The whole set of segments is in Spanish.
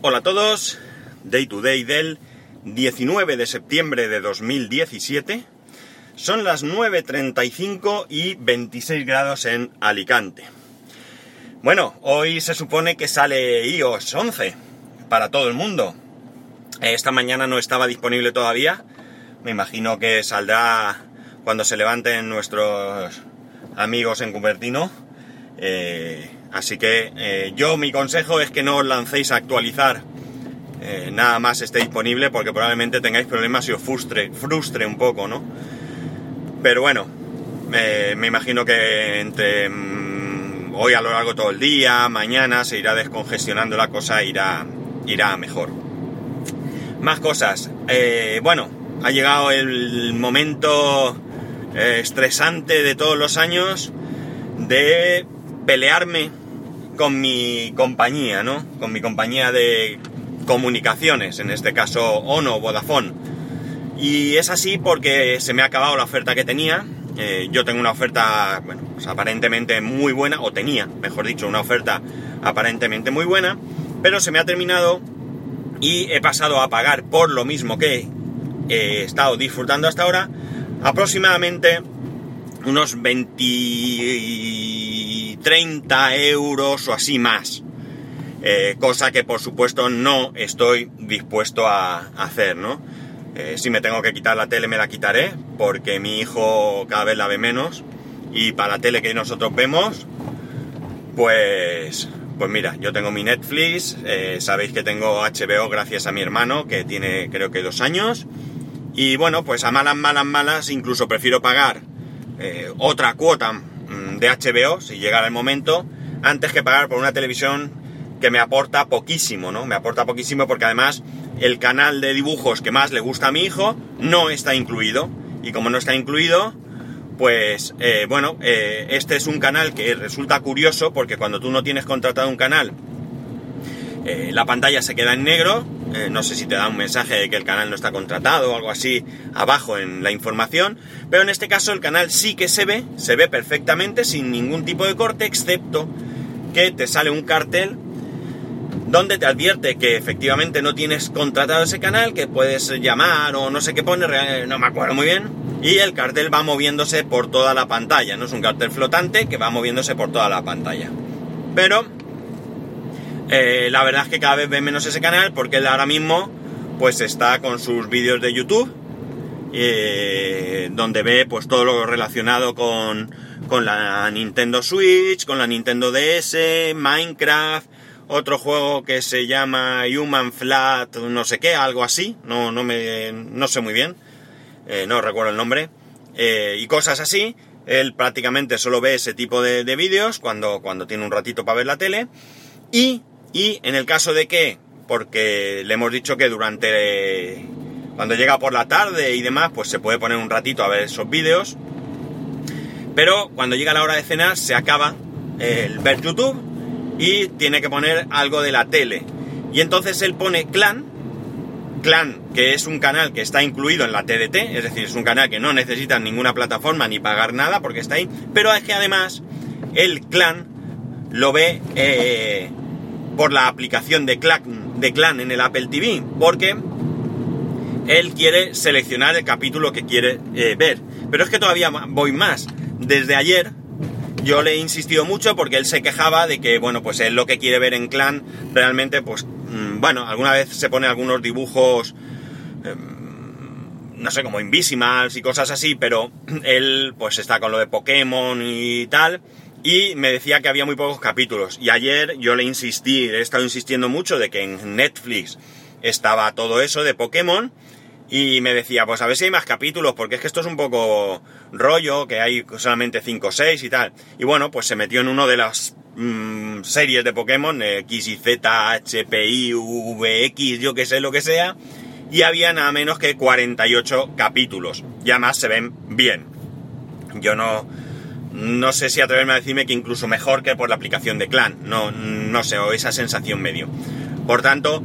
Hola a todos, Day to Day del 19 de septiembre de 2017. Son las 9.35 y 26 grados en Alicante. Bueno, hoy se supone que sale iOS 11 para todo el mundo. Esta mañana no estaba disponible todavía. Me imagino que saldrá cuando se levanten nuestros amigos en Cupertino. Eh, así que eh, yo mi consejo es que no os lancéis a actualizar eh, nada más esté disponible porque probablemente tengáis problemas y os frustre, frustre un poco, ¿no? Pero bueno, me imagino que entre mm, hoy a lo largo de todo el día, mañana se irá descongestionando la cosa, irá, irá mejor. Más cosas. bueno, ha llegado el momento estresante de todos los años de pelearme con mi compañía, ¿no? Con mi compañía de comunicaciones, en este caso Ono, Vodafone. Y es así porque se me ha acabado la oferta que tenía. Eh, yo tengo una oferta, bueno, pues aparentemente muy buena, o tenía, mejor dicho, una oferta aparentemente muy buena, pero se me ha terminado y he pasado a pagar por lo mismo que he estado disfrutando hasta ahora, aproximadamente unos 20, 30 euros o así más. Eh, cosa que por supuesto no estoy dispuesto a, hacer, ¿no? Eh, si me tengo que quitar la tele me la quitaré, porque mi hijo cada vez la ve menos. Y para la tele que nosotros vemos, pues, pues mira, yo tengo mi Netflix, eh, sabéis que tengo HBO gracias a mi hermano, que tiene creo que dos años. Y bueno, pues a malas, malas, malas, incluso prefiero pagar otra cuota de HBO, si llegara el momento, antes que pagar por una televisión que me aporta poquísimo, ¿no? Me aporta poquísimo porque además el canal de dibujos que más le gusta a mi hijo no está incluido. Y como no está incluido, pues eh, bueno, eh, este es un canal que resulta curioso porque cuando tú no tienes contratado un canal, la pantalla se queda en negro eh, no sé si te da un mensaje de que el canal no está contratado o algo así abajo en la información, pero en este caso el canal sí que se ve, se ve perfectamente sin ningún tipo de corte, excepto que te sale un cartel donde te advierte que efectivamente no tienes contratado ese canal, que puedes llamar o no sé qué pone, no me acuerdo muy bien, y el cartel va moviéndose por toda la pantalla, no es un cartel flotante que va moviéndose por toda la pantalla. Pero eh, la verdad es que cada vez ve menos ese canal porque él ahora mismo pues está con sus vídeos de YouTube eh, donde ve pues todo lo relacionado con, con la Nintendo Switch, con la Nintendo DS, Minecraft, otro juego que se llama Human Flat, no sé qué, algo así, no, no, me, no sé muy bien, eh, no recuerdo el nombre, y cosas así. Él prácticamente solo ve ese tipo de, de vídeos cuando, cuando tiene un ratito para ver la tele. Y y en el caso de que, porque le hemos dicho que durante, cuando llega por la tarde y demás, pues se puede poner un ratito a ver esos vídeos. Pero cuando llega la hora de cenar se acaba el ver YouTube y tiene que poner algo de la tele. Y entonces él pone Clan, Clan, que es un canal que está incluido en la TDT, es decir, es un canal que no necesita ninguna plataforma ni pagar nada porque está ahí, pero es que además el Clan lo ve eh, por la aplicación de Clan, en el Apple TV, porque él quiere seleccionar el capítulo que quiere eh, ver. Pero es que todavía voy más. Desde ayer yo le he insistido mucho porque él se quejaba de que, bueno, pues él lo que quiere ver en Clan realmente, pues, mm, bueno, alguna vez se pone algunos dibujos, em, no sé, como Invisimals y cosas así, pero él pues está con lo de Pokémon y tal y me decía que había muy pocos capítulos. Y ayer yo le insistí, he estado insistiendo mucho de que en Netflix estaba todo eso de Pokémon. Y me decía, pues a ver si hay más capítulos, porque es que esto es un poco rollo, que hay solamente 5 o 6 y tal. Y bueno, pues se metió en uno de las mm, series de Pokémon, X y Z, HPI, VX, yo que sé lo que sea. Y había nada menos que 48 capítulos. Y además se ven bien. Yo no, no sé si atreverme a decirme que incluso mejor que por la aplicación de Clan, no, no sé, o esa sensación medio. Por tanto,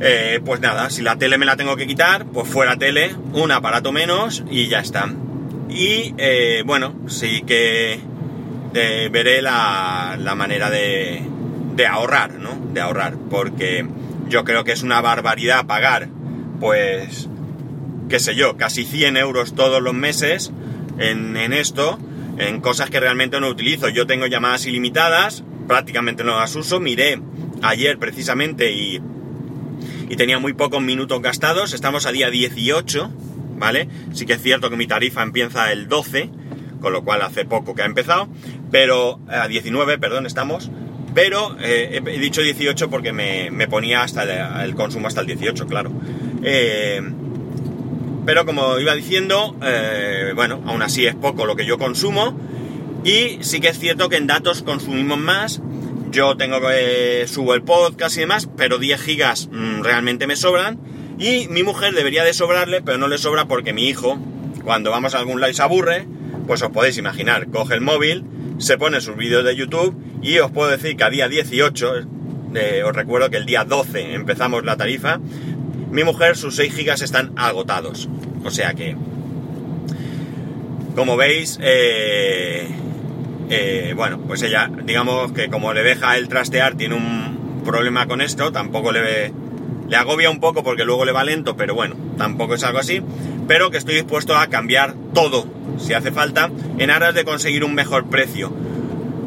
eh, pues nada, si la tele me la tengo que quitar, pues fuera tele, un aparato menos y ya está. Y eh, bueno, sí que eh, veré la, la manera de, de ahorrar, ¿no? De ahorrar, porque yo creo que es una barbaridad pagar, pues, qué sé yo, casi 100 euros todos los meses en, en esto, en cosas que realmente no utilizo. Yo tengo llamadas ilimitadas, prácticamente no las uso, miré ayer precisamente y, y tenía muy pocos minutos gastados, estamos a día 18, ¿vale? Sí que es cierto que mi tarifa empieza el 12, con lo cual hace poco que ha empezado, pero a 19, perdón, estamos, pero eh, he dicho 18 porque me, ponía hasta el, consumo hasta el 18, claro. Eh, pero como iba diciendo, eh, bueno, aún así es poco lo que yo consumo. Y sí que es cierto que en datos consumimos más. Yo tengo que subo el podcast y demás, pero 10 gigas mm, realmente me sobran. Y mi mujer debería de sobrarle, pero no le sobra porque mi hijo, cuando vamos a algún live se aburre, pues os podéis imaginar, coge el móvil, se pone sus vídeos de YouTube y os puedo decir que a día 18, eh, os recuerdo que el día 12 empezamos la tarifa, mi mujer sus 6 gigas están agotados. O sea que, como veis, eh, eh, bueno, pues ella, digamos que como le deja el trastear, tiene un problema con esto, tampoco le, le agobia un poco porque luego le va lento, pero bueno, tampoco es algo así, pero que estoy dispuesto a cambiar todo, si hace falta, en aras de conseguir un mejor precio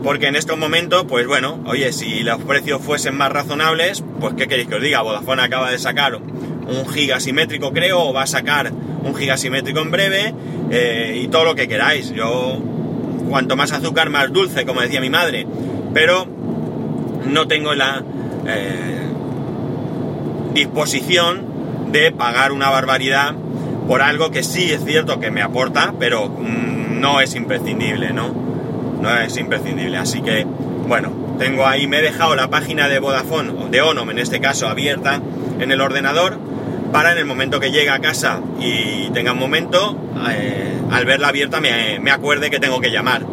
porque en estos momentos, pues bueno, oye, si los precios fuesen más razonables, pues ¿qué queréis que os diga? Vodafone acaba de sacar un giga simétrico, creo, o va a sacar un giga simétrico en breve, eh, y todo lo que queráis. Yo, cuanto más azúcar, más dulce, como decía mi madre, pero no tengo la eh, disposición de pagar una barbaridad por algo que sí es cierto que me aporta, pero mm, no es imprescindible, ¿no? no es imprescindible. Así que, bueno, tengo ahí, me he dejado la página de Vodafone, de Onom en este caso, abierta en el ordenador para en el momento que llegue a casa y tenga un momento, eh, al verla abierta me, acuerde que tengo que llamar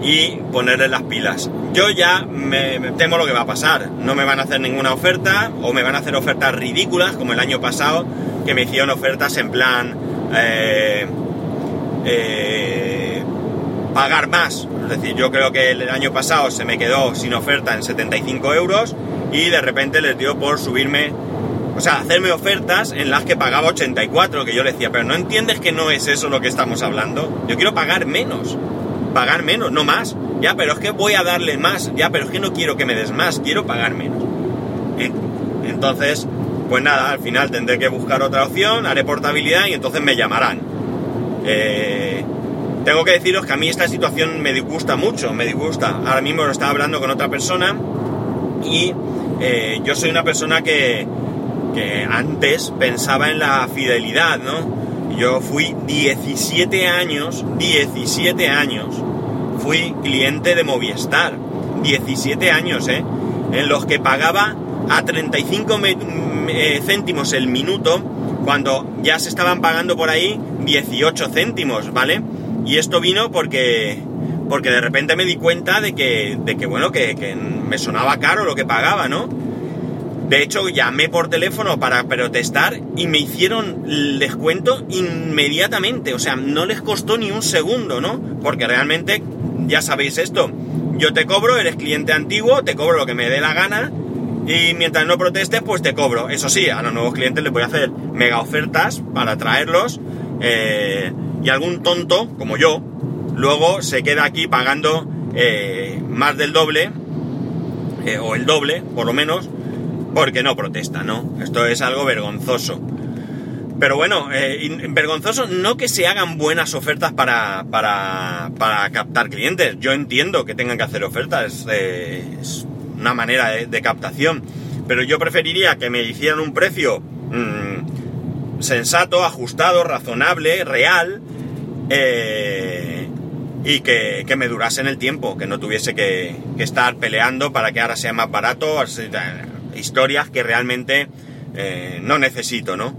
y ponerle las pilas. Yo ya me, temo lo que va a pasar. No me van a hacer ninguna oferta o me van a hacer ofertas ridículas como el año pasado que me hicieron ofertas en plan... Eh, eh, pagar más. Es decir, yo creo que el año pasado se me quedó sin oferta en 75 euros y de repente les dio por subirme, o sea, hacerme ofertas en las que pagaba 84, que yo le decía, pero no entiendes que no es eso lo que estamos hablando. Yo quiero pagar menos, pagar menos, no más. Ya, pero es que voy a darle más, ya, pero es que no quiero que me des más, quiero pagar menos. Entonces, pues nada, al final tendré que buscar otra opción, haré portabilidad y entonces me llamarán. Eh, tengo que deciros que a mí esta situación me disgusta mucho, me disgusta. Ahora mismo lo estaba hablando con otra persona y eh, yo soy una persona que, antes pensaba en la fidelidad, ¿no? Yo fui 17 años, 17 años, fui cliente de Movistar, 17 años, ¿eh? En los que pagaba a 35 eh, céntimos el minuto cuando ya se estaban pagando por ahí 18 céntimos, ¿vale? Y esto vino porque, porque de repente me di cuenta de que, de que bueno, que, me sonaba caro lo que pagaba, ¿no? De hecho, llamé por teléfono para protestar y me hicieron el descuento inmediatamente. O sea, no les costó ni un segundo, ¿no? Porque realmente, ya sabéis esto, yo te cobro, eres cliente antiguo, te cobro lo que me dé la gana y mientras no protestes, pues te cobro. Eso sí, a los nuevos clientes les voy a hacer mega ofertas para traerlos. Eh, y algún tonto, como yo, luego se queda aquí pagando eh, más del doble, eh, o el doble, por lo menos, porque no protesta, ¿no? Esto es algo vergonzoso. Pero bueno, eh, vergonzoso no que se hagan buenas ofertas para, para, para, captar clientes. Yo entiendo que tengan que hacer ofertas, es una manera de, captación. Pero yo preferiría que me hicieran un precio mm, sensato, ajustado, razonable, real, eh, y que, me durase en el tiempo, que no tuviese que, estar peleando para que ahora sea más barato, historias que realmente eh, no necesito, ¿no?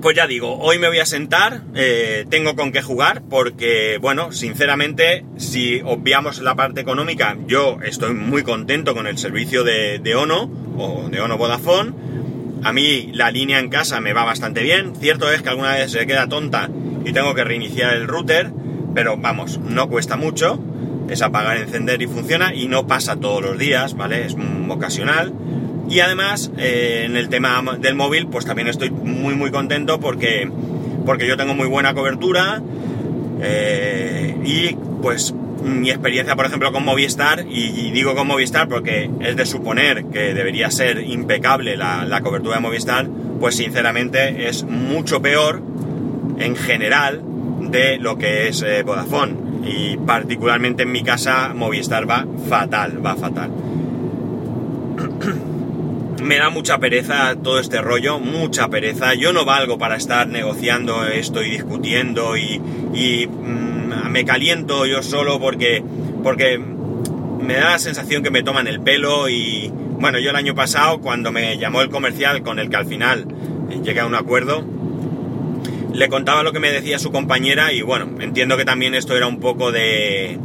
Pues ya digo, hoy me voy a sentar, eh, tengo con qué jugar, porque, bueno, sinceramente, si obviamos la parte económica, yo estoy muy contento con el servicio de, de Ono, o de Ono Vodafone, a mí la línea en casa me va bastante bien, cierto es que alguna vez se queda tonta y tengo que reiniciar el router, pero vamos, no cuesta mucho. Es apagar, encender y funciona y no pasa todos los días, ¿vale? Es ocasional. Y además, eh, en el tema del móvil, pues también estoy muy muy contento porque, porque yo tengo muy buena cobertura eh, y pues mi experiencia, por ejemplo, con Movistar, y, digo con Movistar porque es de suponer que debería ser impecable la, la cobertura de Movistar, pues sinceramente es mucho peor en general de lo que es eh, Vodafone. Y particularmente en mi casa Movistar va fatal, va fatal. Me da mucha pereza todo este rollo, mucha pereza. Yo no valgo para estar negociando esto y discutiendo y, mm, me caliento yo solo porque, porque me da la sensación que me toman el pelo y bueno, yo el año pasado cuando me llamó el comercial con el que al final llegué a un acuerdo, le contaba lo que me decía su compañera y bueno, entiendo que también esto era un poco de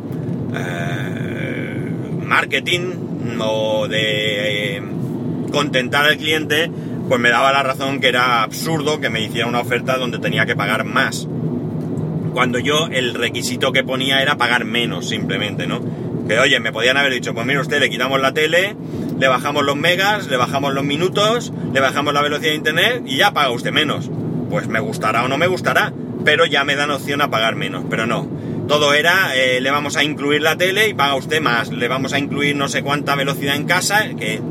eh, marketing o de eh, contentar al cliente, pues me daba la razón que era absurdo que me hiciera una oferta donde tenía que pagar más. Cuando yo el requisito que ponía era pagar menos simplemente, ¿no? Que oye, me podían haber dicho, pues mire usted, le quitamos la tele, le bajamos los megas, le bajamos los minutos, le bajamos la velocidad de internet y ya paga usted menos pues me gustará o no me gustará, pero ya me dan opción a pagar menos, pero no. Todo era, eh, le vamos a incluir la tele y paga usted más, le vamos a incluir no sé cuánta velocidad en casa, que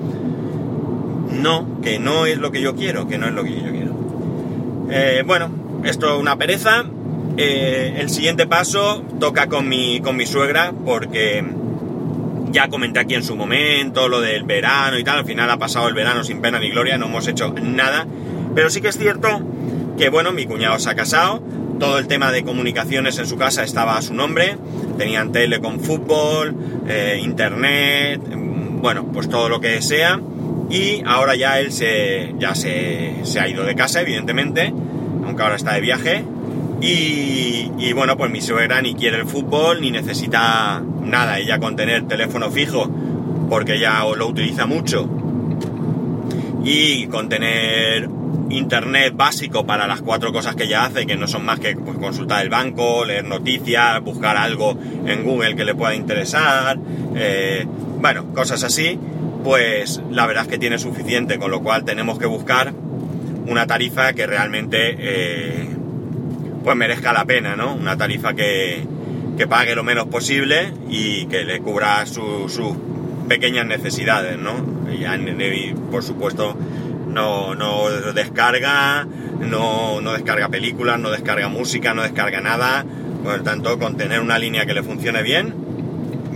no, que no es lo que yo quiero, que no es lo que yo quiero. Eh, bueno, esto es una pereza. Eh, el siguiente paso toca con mi, con mi suegra, porque ya comenté aquí en su momento lo del verano y tal, al final ha pasado el verano sin pena ni gloria, no hemos hecho nada, pero sí que es cierto que bueno, mi cuñado se ha casado, todo el tema de comunicaciones en su casa estaba a su nombre, tenían tele con fútbol, eh, internet, mm, bueno, pues todo lo que sea, y ahora ya él se, ya se, ha ido de casa, evidentemente, aunque ahora está de viaje, y, y, bueno, pues mi suegra ni quiere el fútbol, ni necesita nada, ella con tener teléfono fijo, porque ya lo utiliza mucho, y con tener internet básico para las cuatro cosas que ella hace, que no son más que pues, consultar el banco, leer noticias, buscar algo en Google que le pueda interesar, eh, bueno, cosas así, pues la verdad es que tiene suficiente, con lo cual tenemos que buscar una tarifa que realmente eh, pues merezca la pena, ¿no? Una tarifa que, que pague lo menos posible y que le cubra sus pequeñas necesidades, ¿no? Y, por supuesto no, no descarga, no, no, descarga películas, no descarga música, no descarga nada. Por lo tanto, con tener una línea que le funcione bien,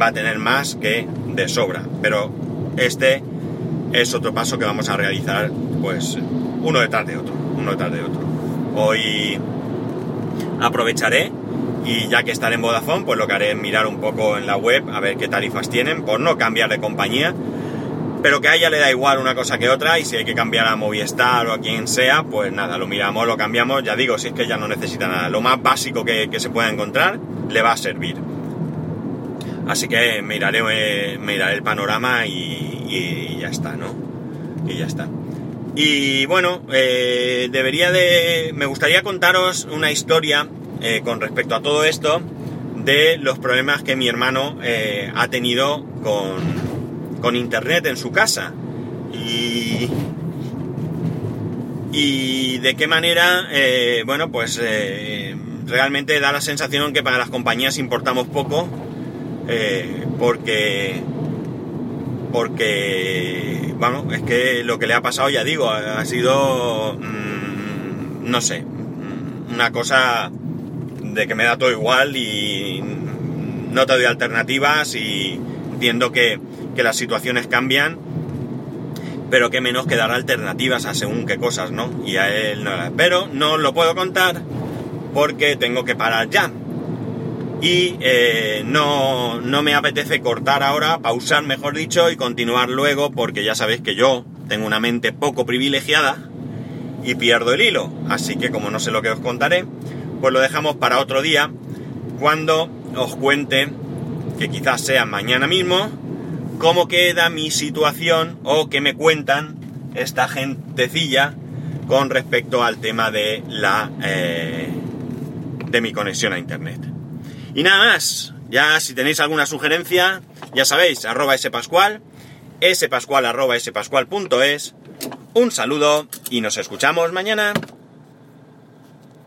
va a tener más que de sobra. Pero este es otro paso que vamos a realizar, pues, uno detrás de otro, uno detrás de otro. Hoy aprovecharé y ya que estaré en Vodafone, pues lo que haré es mirar un poco en la web a ver qué tarifas tienen, por no cambiar de compañía pero que a ella le da igual una cosa que otra y si hay que cambiar a Movistar o a quien sea, pues nada, lo miramos, lo cambiamos, ya digo, si es que ella no necesita nada, lo más básico que, se pueda encontrar le va a servir. Así que miraré, eh, miraré el panorama y, ya está, ¿no? Y ya está. Y bueno, eh, debería de... Me gustaría contaros una historia eh, con respecto a todo esto de los problemas que mi hermano ha tenido con, con internet en su casa. Y, y de qué manera, eh, bueno, pues eh, realmente da la sensación que para las compañías importamos poco, eh, porque, porque, bueno, es que lo que le ha pasado, ya digo, ha, sido, mm, no sé, una cosa de que me da todo igual y no te doy alternativas y entiendo que que las situaciones cambian, pero que menos que dar alternativas a según qué cosas, ¿no? Y a él no. Pero no lo puedo contar porque tengo que parar ya. Y eh, no, no me apetece cortar ahora, pausar mejor dicho, y continuar luego, porque ya sabéis que yo tengo una mente poco privilegiada y pierdo el hilo. Así que como no sé lo que os contaré, pues lo dejamos para otro día, cuando os cuente, que quizás sea mañana mismo, cómo queda mi situación o qué me cuentan esta gentecilla con respecto al tema de la eh, de mi conexión a internet. Y nada más, Ya si tenéis alguna sugerencia, ya sabéis, arroba spascual, spascual arroba spascual.es. Un saludo y nos escuchamos mañana.